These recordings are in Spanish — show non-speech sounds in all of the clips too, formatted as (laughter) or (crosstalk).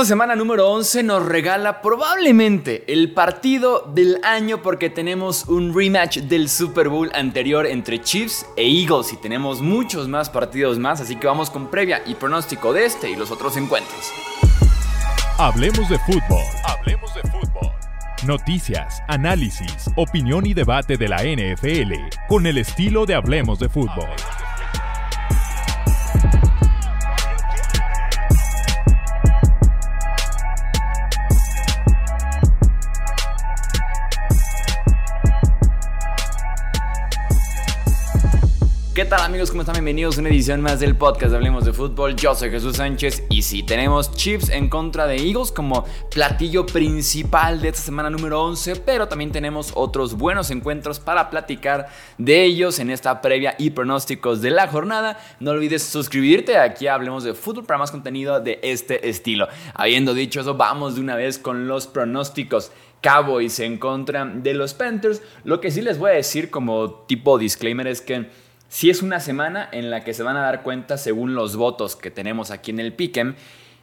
Esta semana número 11 nos regala probablemente el partido del año porque tenemos un rematch del Super Bowl anterior entre Chiefs e Eagles y tenemos muchos más partidos más, así que vamos con previa y pronóstico de este y los otros encuentros. Hablemos de fútbol. Hablemos de fútbol. Noticias, análisis, opinión y debate de la NFL con el estilo de Hablemos de fútbol. ¿Qué tal amigos? ¿Cómo están? Bienvenidos a una edición más del podcast de Hablemos de Fútbol. Yo soy Jesús Sánchez y sí, tenemos Chiefs en contra de Eagles como platillo principal de esta semana número 11, pero también tenemos otros buenos encuentros para platicar de ellos en esta previa y pronósticos de la jornada. No olvides suscribirte aquí a Hablemos de Fútbol para más contenido de este estilo. Habiendo dicho eso, vamos de una vez con los pronósticos. Cowboys en contra de los Panthers. Lo que sí les voy a decir como tipo disclaimer es que si es una semana en la que se van a dar cuenta, según los votos que tenemos aquí en el Piquen,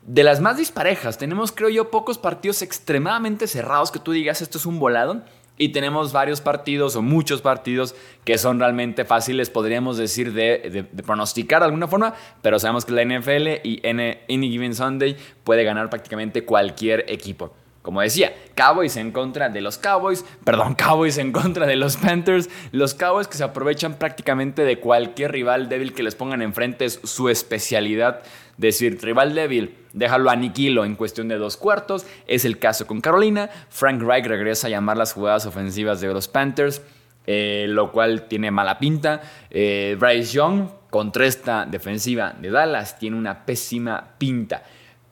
de las más disparejas. Tenemos, creo yo, pocos partidos extremadamente cerrados que tú digas esto es un volado. Y tenemos varios partidos o muchos partidos que son realmente fáciles, podríamos decir, de, pronosticar de alguna forma, pero sabemos que la NFL y Any Given Sunday puede ganar prácticamente cualquier equipo. Como decía, Cowboys en contra de los Cowboys, perdón, (laughs) Cowboys en contra de los Panthers, los Cowboys que se aprovechan prácticamente de cualquier rival débil que les pongan enfrente, es su especialidad. Decir, rival débil, déjalo aniquilo en cuestión de dos cuartos. Es el caso con Carolina. Frank Reich regresa a llamar las jugadas ofensivas de los Panthers, eh, lo cual tiene mala pinta. Eh, Bryce Young contra esta defensiva de Dallas tiene una pésima pinta.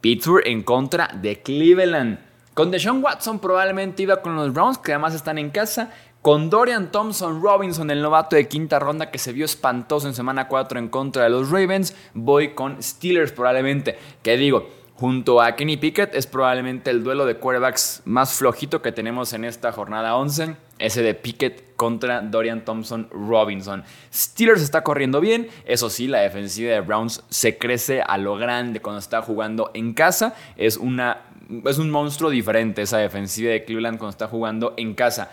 Pittsburgh en contra de Cleveland. Con Deshaun Watson probablemente iba con los Browns, que además están en casa. Con Dorian Thompson Robinson, el novato de quinta ronda que se vio espantoso en semana 4 en contra de los Ravens, voy con Steelers probablemente. ¿Qué digo? Junto a Kenny Pickett es probablemente el duelo de quarterbacks más flojito que tenemos en esta jornada 11. Ese de Pickett contra Dorian Thompson Robinson. Steelers está corriendo bien. Eso sí, la defensiva de Browns se crece a lo grande cuando está jugando en casa. Es una es un monstruo diferente esa defensiva de Cleveland cuando está jugando en casa.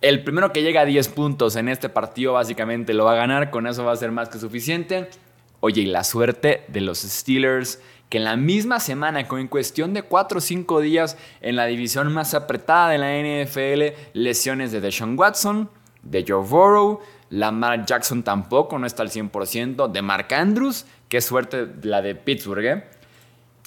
El primero que llega a 10 puntos en este partido básicamente lo va a ganar, con eso va a ser más que suficiente. Oye, y la suerte de los Steelers, que en la misma semana, con en cuestión de 4 o 5 días en la división más apretada de la NFL, lesiones de Deshaun Watson, de Joe Burrow, Lamar Jackson tampoco, no está al 100%, de Mark Andrews, qué suerte la de Pittsburgh, ¿eh?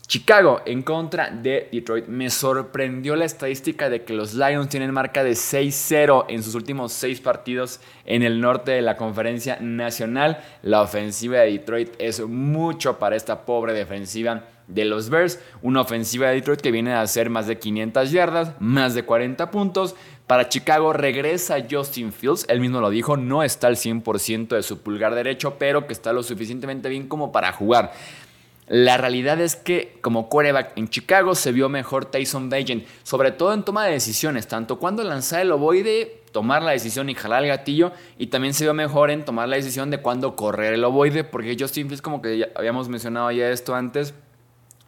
Chicago en contra de Detroit. Me sorprendió la estadística de que los Lions tienen marca de 6-0 en sus últimos 6 partidos en el norte de la conferencia nacional. La ofensiva de Detroit es mucho para esta pobre defensiva de los Bears. Una ofensiva de Detroit que viene a hacer más de 500 yardas, más de 40 puntos. Para Chicago regresa Justin Fields, él mismo lo dijo, no está al 100% de su pulgar derecho, pero que está lo suficientemente bien como para jugar. La realidad es que como quarterback en Chicago se vio mejor Tyson Bagent, sobre todo en toma de decisiones, tanto cuando lanzar el ovoide, tomar la decisión y jalar el gatillo, y también se vio mejor en tomar la decisión de cuándo correr el ovoide, porque Justin Fields, como que habíamos mencionado ya esto antes,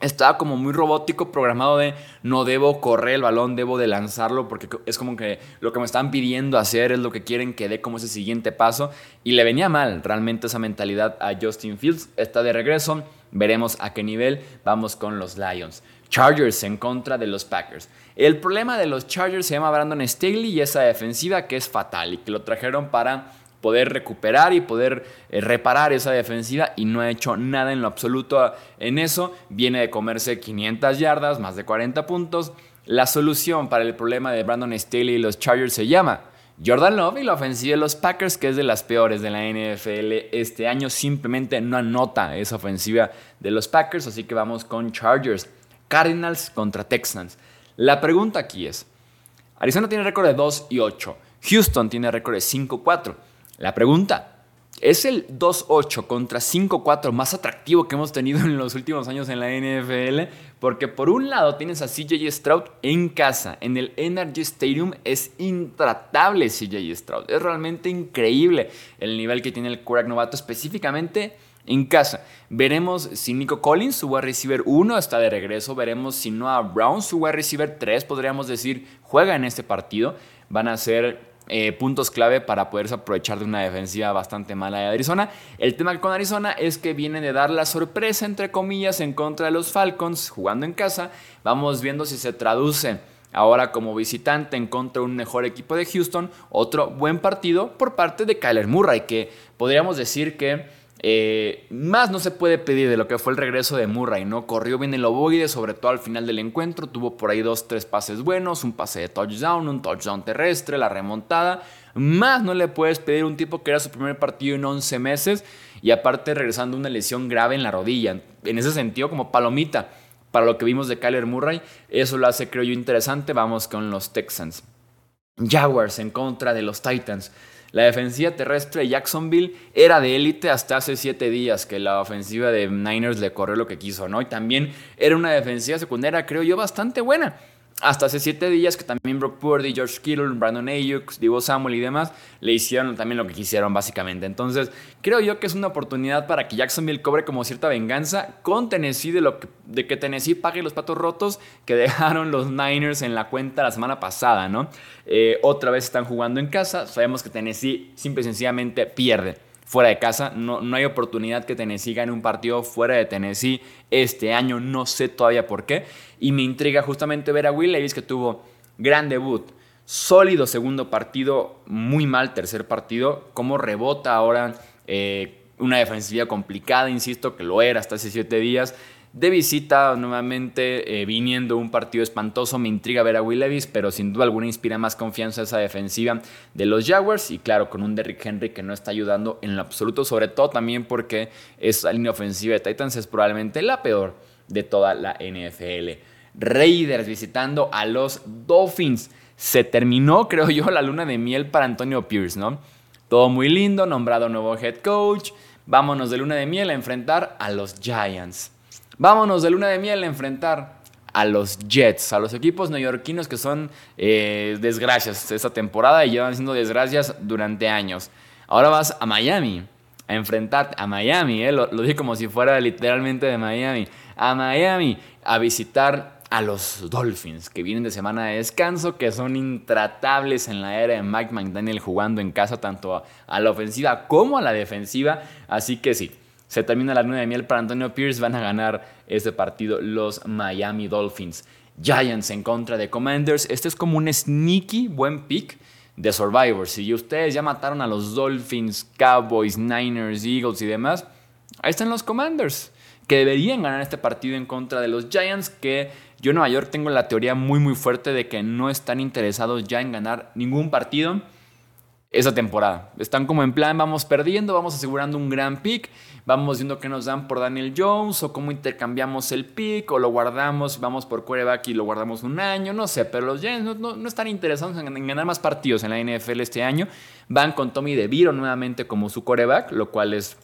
estaba como muy robótico, programado de no debo correr el balón, debo de lanzarlo, porque es como que lo que me están pidiendo hacer es lo que quieren que dé como ese siguiente paso. Y le venía mal realmente esa mentalidad a Justin Fields. Está de regreso, veremos a qué nivel vamos con los Lions. Chargers en contra de los Packers. El problema de los Chargers se llama Brandon Staley y esa defensiva que es fatal y que lo trajeron para poder recuperar y poder eh, reparar esa defensiva y no ha hecho nada en lo absoluto en eso. Viene de comerse 500 yardas, más de 40 puntos. La solución para el problema de Brandon Staley y los Chargers se llama Jordan Love y la ofensiva de los Packers, que es de las peores de la NFL este año, simplemente no anota esa ofensiva de los Packers, así que vamos con Chargers. Cardinals contra Texans. La pregunta aquí es, Arizona tiene récord de 2 y 8, Houston tiene récord de 5-4. La pregunta, ¿es el 2-8 contra 5-4 más atractivo que hemos tenido (laughs) en los últimos años en la NFL? Porque por un lado tienes a CJ Stroud en casa, en el Energy Stadium es intratable CJ Stroud. Es realmente increíble el nivel que tiene el quarterback novato, específicamente en casa. Veremos si Nico Collins, su wide receiver 1, está de regreso. Veremos si Noah Brown, su wide receiver 3, podríamos decir, juega en este partido. Van a ser eh, puntos clave para poderse aprovechar de una defensiva bastante mala de Arizona. El tema con Arizona es que vienen de dar la sorpresa, entre comillas, en contra de los Falcons, jugando en casa. Vamos viendo si se traduce ahora como visitante en contra de un mejor equipo de Houston. Otro buen partido por parte de Kyler Murray, que podríamos decir que eh, más no se puede pedir de lo que fue el regreso de Murray, ¿no? Corrió bien el ovoide, sobre todo al final del encuentro. Tuvo por ahí dos, tres pases buenos, un pase de touchdown, un touchdown terrestre, la remontada. Más no le puedes pedir un tipo que era su primer partido en 11 meses y aparte regresando una lesión grave en la rodilla. En ese sentido, como palomita para lo que vimos de Kyler Murray, eso lo hace, creo yo, interesante. Vamos con los Texans. Jaguars en contra de los Titans. La defensiva terrestre de Jacksonville era de élite hasta hace siete días que la ofensiva de Niners le corrió lo que quiso, ¿no? Y también era una defensiva secundaria, creo yo, bastante buena hasta hace siete días que también Brock Purdy, George Kittle, Brandon Ayuk, Divo Samuel y demás le hicieron también lo que quisieron básicamente. Entonces creo yo que es una oportunidad para que Jacksonville cobre como cierta venganza con Tennessee de, lo que, de que Tennessee pague los patos rotos que (laughs) dejaron los Niners en la cuenta la semana pasada, ¿no? Eh, otra vez están jugando en casa, sabemos que Tennessee simple y sencillamente pierde fuera de casa. No, no hay oportunidad que Tennessee gane un partido fuera de Tennessee este año. No sé todavía por qué. Y me intriga justamente ver a Will Levis que tuvo gran debut. Sólido segundo partido, muy mal tercer partido. Cómo rebota ahora eh, una defensiva complicada, insisto, que lo era hasta hace siete días de visita nuevamente eh, viniendo un partido espantoso. Me intriga ver a Will Levis, pero sin duda alguna inspira más confianza esa defensiva de los Jaguars. Y claro, con un Derrick Henry que no está ayudando en lo absoluto, sobre todo también porque esa línea ofensiva de Titans es probablemente la peor de toda la NFL. Raiders visitando a los Dolphins. Se terminó, creo yo, la luna de miel para Antonio Pierce, ¿no? Todo muy lindo, nombrado nuevo head coach. Vámonos de luna de miel a enfrentar a los Giants. Vámonos de luna de miel a enfrentar a los Jets, a los equipos neoyorquinos que son eh, desgracias esta temporada y llevan siendo desgracias durante años. Ahora vas a Miami a enfrentar a Miami, eh, lo, lo dije como si fuera literalmente de Miami, a Miami a visitar a los Dolphins que vienen de semana de descanso, que son intratables en la era de Mike McDaniel jugando en casa tanto a la ofensiva como a la defensiva. Así que sí, se termina la luna de miel para Antonio Pierce. Van a ganar este partido los Miami Dolphins. Giants en contra de Commanders. Este es como un sneaky buen pick de Survivor. Si ustedes ya mataron a los Dolphins, Cowboys, Niners, Eagles y demás, ahí están los Commanders. Que deberían ganar este partido en contra de los Giants. Que yo en Nueva York tengo la teoría muy muy fuerte de que no están interesados ya en ganar ningún partido esa temporada. Están como en plan, vamos perdiendo, vamos asegurando un gran pick, vamos viendo qué nos dan por Daniel Jones o cómo intercambiamos el pick o lo guardamos, vamos por quarterback y lo guardamos un año, no sé, pero los Giants no, están interesados en, ganar más partidos en la NFL este año. Van con Tommy DeVito nuevamente como su quarterback, lo cual es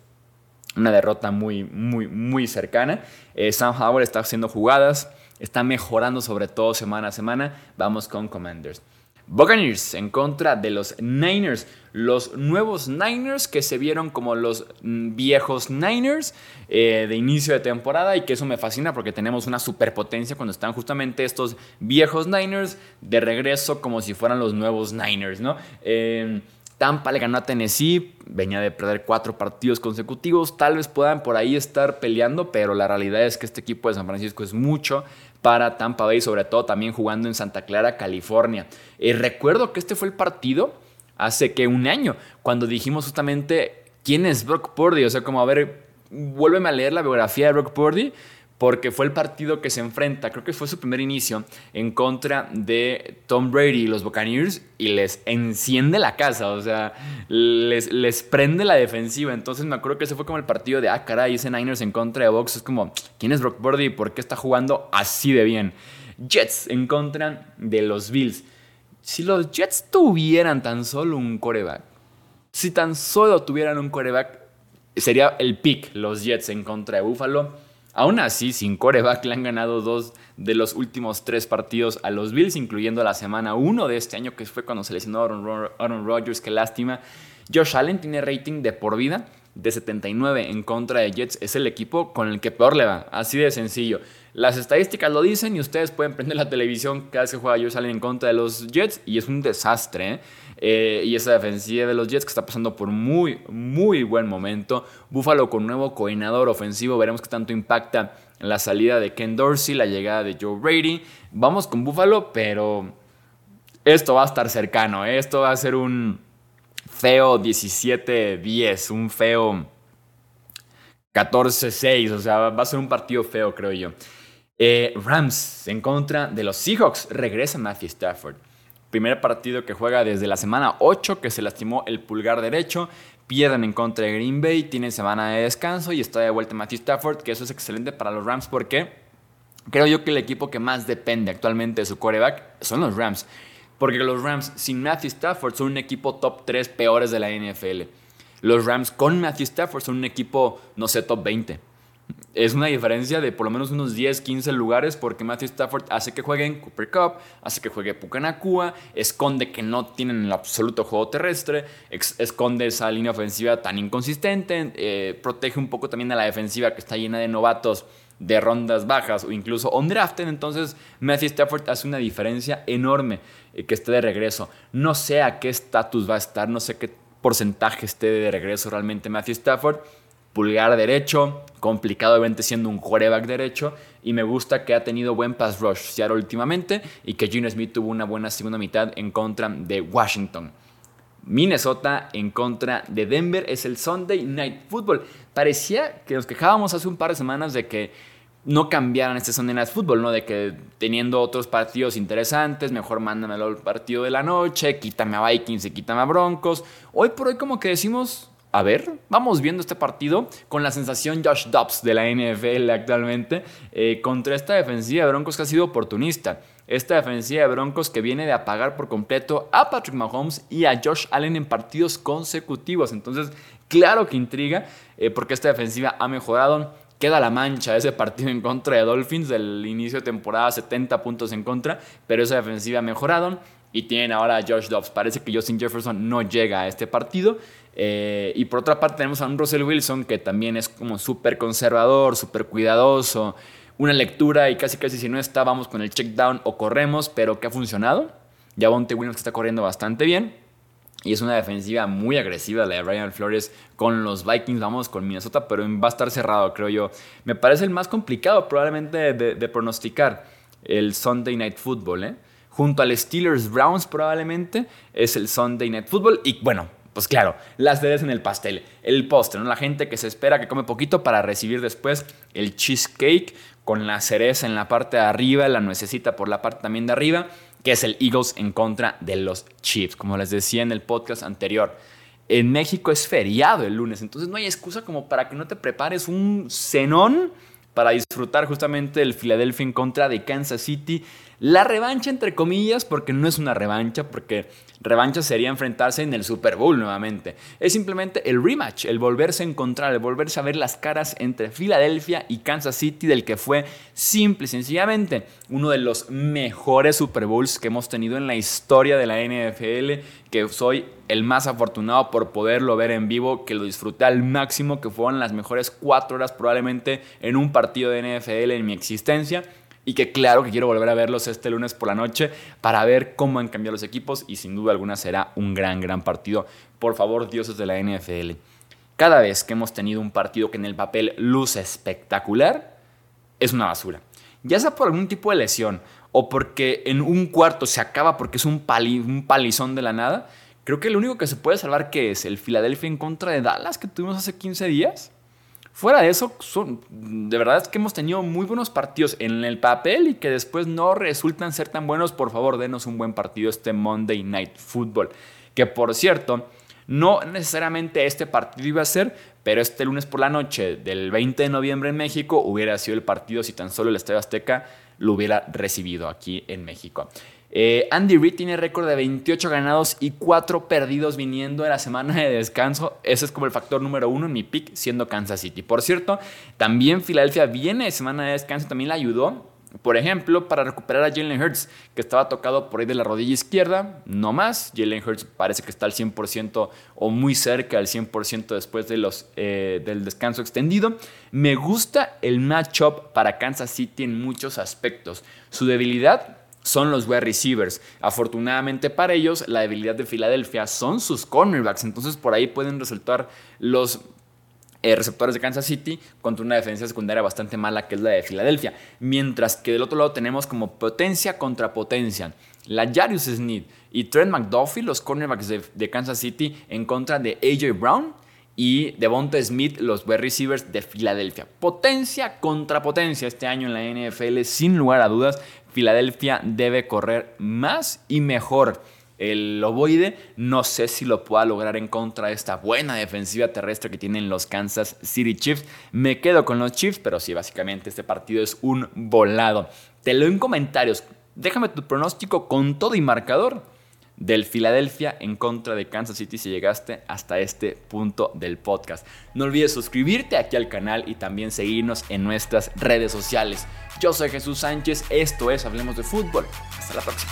una derrota muy, muy, muy cercana. Eh, Sam Howard está haciendo jugadas, está mejorando sobre todo semana a semana. Vamos con Commanders. Buccaneers en contra de los Niners. Los nuevos Niners que se vieron como los mm, viejos Niners eh, de inicio de temporada y que eso me fascina porque tenemos una superpotencia cuando están justamente estos viejos Niners de regreso como si fueran los nuevos Niners, ¿no? Eh, Tampa le ganó a Tennessee, venía de perder cuatro partidos consecutivos, tal vez puedan por ahí estar peleando, pero la realidad es que este equipo de San Francisco es mucho para Tampa Bay, sobre todo también jugando en Santa Clara, California. Eh, recuerdo que este fue el partido hace que un año, cuando dijimos justamente quién es Brock Purdy, o sea, como a ver, vuélveme a leer la biografía de Brock Purdy porque fue el partido que se enfrenta, creo que fue su primer inicio, en contra de Tom Brady y los Buccaneers y les enciende la casa, o sea, les, les prende la defensiva. Entonces me acuerdo que ese fue como el partido de, ah, caray, ese Niners en contra de Box. Es como, ¿quién es Brock Purdy y por qué está jugando así de bien? Jets en contra de los Bills. Si los Jets tuvieran tan solo un coreback, si tan solo tuvieran un coreback, sería el pick los Jets en contra de Buffalo Aún así, sin coreback le han ganado dos de los últimos tres partidos a los Bills, incluyendo la semana 1 de este año, que fue cuando se lesionó Aaron, Aaron Rodgers, qué lástima. Josh Allen tiene rating de por vida de 79 en contra de Jets es el equipo con el que peor le va. Así de sencillo. Las estadísticas lo dicen y ustedes pueden prender la televisión cada vez que juega Josh Allen en contra de los Jets y es un desastre. ¿eh? Eh, y esa defensiva de los Jets que está pasando por muy, muy buen momento. Buffalo con nuevo coordinador ofensivo. Veremos qué tanto impacta la salida de Ken Dorsey, la llegada de Joe Brady. Vamos con Buffalo, pero esto va a estar cercano. ¿eh? Esto va a ser un feo 17-10, un feo 14-6. O sea, va a ser un partido feo, creo yo. Eh, Rams en contra de los Seahawks. Regresa Matthew Stafford. Primer partido que juega desde la semana 8 que se lastimó el pulgar derecho. Pierden en contra de Green Bay, tienen semana de descanso y está de vuelta Matthew Stafford, que eso es excelente para los Rams porque creo yo que el equipo que más depende actualmente de su quarterback son los Rams. Porque los Rams sin Matthew Stafford son un equipo top 3 peores de la NFL. Los Rams con Matthew Stafford son un equipo, no sé, top 20. Es una diferencia de por lo menos unos 10, 15 lugares porque Matthew Stafford hace que jueguen Cooper Cup, hace que juegue Pucanacua, esconde que no tienen el absoluto juego terrestre, esconde esa línea ofensiva tan inconsistente, eh, protege un poco también a la defensiva que está llena de novatos de rondas bajas o incluso undrafted, entonces Matthew Stafford hace una diferencia enorme eh, que esté de regreso. No sé a qué estatus va a estar, no sé qué porcentaje esté de regreso realmente Matthew Stafford. Pulgar derecho, complicado obviamente siendo un quarterback derecho y me gusta que ha tenido buen pass rush últimamente y que Gene Smith tuvo una buena segunda mitad en contra de Washington. Minnesota en contra de Denver es el Sunday Night Football. Parecía que nos quejábamos hace un par de semanas de que no cambiaran este Sunday Night Football, ¿no? De que teniendo otros partidos interesantes, mejor mándamelo al partido de la noche, quítame a Vikings y quítame a Broncos. Hoy por hoy como que decimos, a ver, vamos viendo este partido con la sensación Josh Dobbs de la NFL actualmente eh, contra esta defensiva de Broncos que ha sido oportunista. Esta defensiva de Broncos que viene de apagar por completo a Patrick Mahomes y a Josh Allen en partidos consecutivos. Entonces, claro que intriga eh, porque esta defensiva ha mejorado queda la mancha ese partido en contra de Dolphins del inicio de temporada, 70 puntos en contra, pero esa defensiva ha mejorado y tienen ahora a Josh Dobbs. Parece que Justin Jefferson no llega a este partido. Eh, y por otra parte tenemos a un Russell Wilson que también es como súper conservador, súper cuidadoso, una lectura y casi casi si no está vamos con el check down o corremos, pero que ha funcionado. Ya Bonte Williams que está corriendo bastante bien. Y es una defensiva muy agresiva la de Brian Flores con los Vikings. Vamos con Minnesota, pero va a estar cerrado, creo yo. Me parece el más complicado probablemente de, pronosticar el Sunday Night Football. ¿eh? Junto al Steelers Browns probablemente es el Sunday Night Football. Y bueno, pues claro, las ceres en el pastel, el postre, ¿no? La gente que se espera que come poquito para recibir después el cheesecake con la cereza en la parte de arriba, la nuececita por la parte también de arriba que es el Eagles en contra de los Chiefs. Como les decía en el podcast anterior, en México es feriado el lunes, entonces no hay excusa como para que no te prepares un cenón para disfrutar justamente el Philadelphia en contra de Kansas City. La revancha, entre comillas, porque no es una revancha, porque revancha sería enfrentarse en el Super Bowl nuevamente. Es simplemente el rematch, el volverse a encontrar, el volverse a ver las caras entre Filadelfia y Kansas City, del que fue simple y sencillamente uno de los mejores Super Bowls que hemos tenido en la historia de la NFL, que soy el más afortunado por poderlo ver en vivo, que lo disfruté al máximo, que fueron las mejores cuatro horas probablemente en un partido de NFL en mi existencia y que claro que quiero volver a verlos este lunes por la noche para ver cómo han cambiado los equipos y sin duda alguna será un gran, gran partido. Por favor, dioses de la NFL. Cada vez que hemos tenido un partido que en el papel luce espectacular, es una basura. Ya sea por algún tipo de lesión o porque en un cuarto se acaba porque es un, palizón de la nada, creo que lo único que se puede salvar que es el Philadelphia en contra de Dallas que tuvimos hace 15 días Fuera de eso, de verdad es que hemos tenido muy buenos partidos en el papel y que después no resultan ser tan buenos. Por favor, denos un buen partido este Monday Night Football. Que por cierto, no necesariamente este partido iba a ser, pero este lunes por la noche del 20 de noviembre en México hubiera sido el partido si tan solo el Estadio Azteca lo hubiera recibido aquí en México. Eh, Andy Reid tiene récord de 28 ganados y 4 perdidos viniendo de la semana de descanso. Ese es como el factor número uno en mi pick, siendo Kansas City. Por cierto, también Filadelfia viene de semana de descanso, también le ayudó Por ejemplo, para recuperar a Jalen Hurts, que estaba tocado por ahí de la rodilla izquierda, no más. Jalen Hurts parece que está al 100% o muy cerca del 100% después de los, eh, del descanso extendido. Me gusta el matchup para Kansas City en muchos aspectos. Su debilidad son los wide receivers. Afortunadamente para ellos, la debilidad de Filadelfia son sus cornerbacks. Entonces por ahí pueden resultar los eh, receptores de Kansas City contra una defensa secundaria bastante mala que es la de Filadelfia. Mientras que del otro lado tenemos como potencia contra potencia. La Jarius Smith y Trent McDuffie, los cornerbacks de, de Kansas City, en contra de AJ Brown y Devonta Smith, los wide receivers de Filadelfia. Potencia contra potencia este año en la NFL, sin lugar a dudas. Filadelfia debe correr más y mejor. El ovoide no sé si lo pueda lograr en contra de esta buena defensiva terrestre que tienen los Kansas City Chiefs. Me quedo con los Chiefs, pero sí, básicamente este partido es un volado. Te leo en comentarios. Déjame tu pronóstico con todo y marcador del Filadelfia en contra de Kansas City si llegaste hasta este punto del podcast. No olvides suscribirte aquí al canal y también seguirnos en nuestras redes sociales. Yo soy Jesús Sánchez, esto es Hablemos de Fútbol. Hasta la próxima.